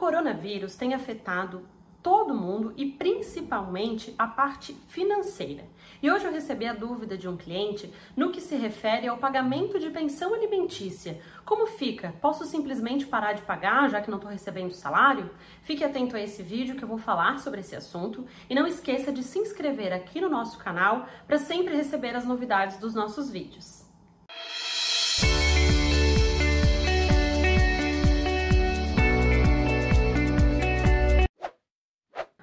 coronavírus tem afetado todo mundo e principalmente a parte financeira. E hoje eu recebi a dúvida de um cliente no que se refere ao pagamento de pensão alimentícia. Como fica? Posso simplesmente parar de pagar já que não estou recebendo salário? Fique atento a esse vídeo que eu vou falar sobre esse assunto e não esqueça de se inscrever aqui no nosso canal para sempre receber as novidades dos nossos vídeos.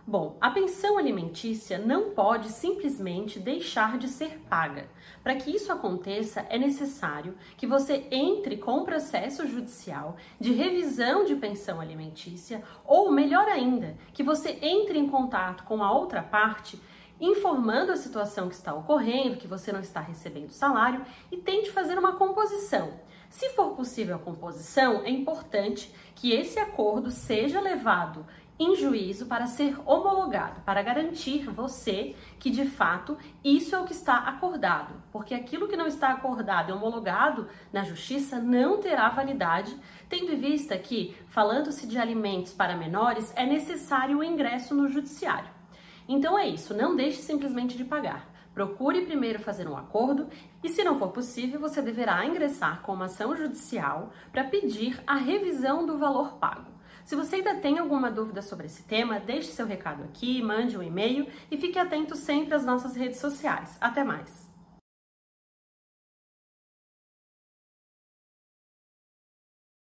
Bom, a pensão alimentícia não pode simplesmente deixar de ser paga. Para que isso aconteça, é necessário que você entre com o processo judicial de revisão de pensão alimentícia, ou melhor ainda, que você entre em contato com a outra parte informando a situação que está ocorrendo, que você não está recebendo salário e tente fazer uma composição. Se for possível a composição, é importante que esse acordo seja levado em juízo para ser homologado, para garantir você que de fato isso é o que está acordado, porque aquilo que não está acordado e homologado na justiça não terá validade, tendo em vista que, falando-se de alimentos para menores, é necessário o ingresso no judiciário. Então é isso, não deixe simplesmente de pagar. Procure primeiro fazer um acordo e, se não for possível, você deverá ingressar com uma ação judicial para pedir a revisão do valor pago. Se você ainda tem alguma dúvida sobre esse tema, deixe seu recado aqui, mande um e-mail e fique atento sempre às nossas redes sociais. Até mais!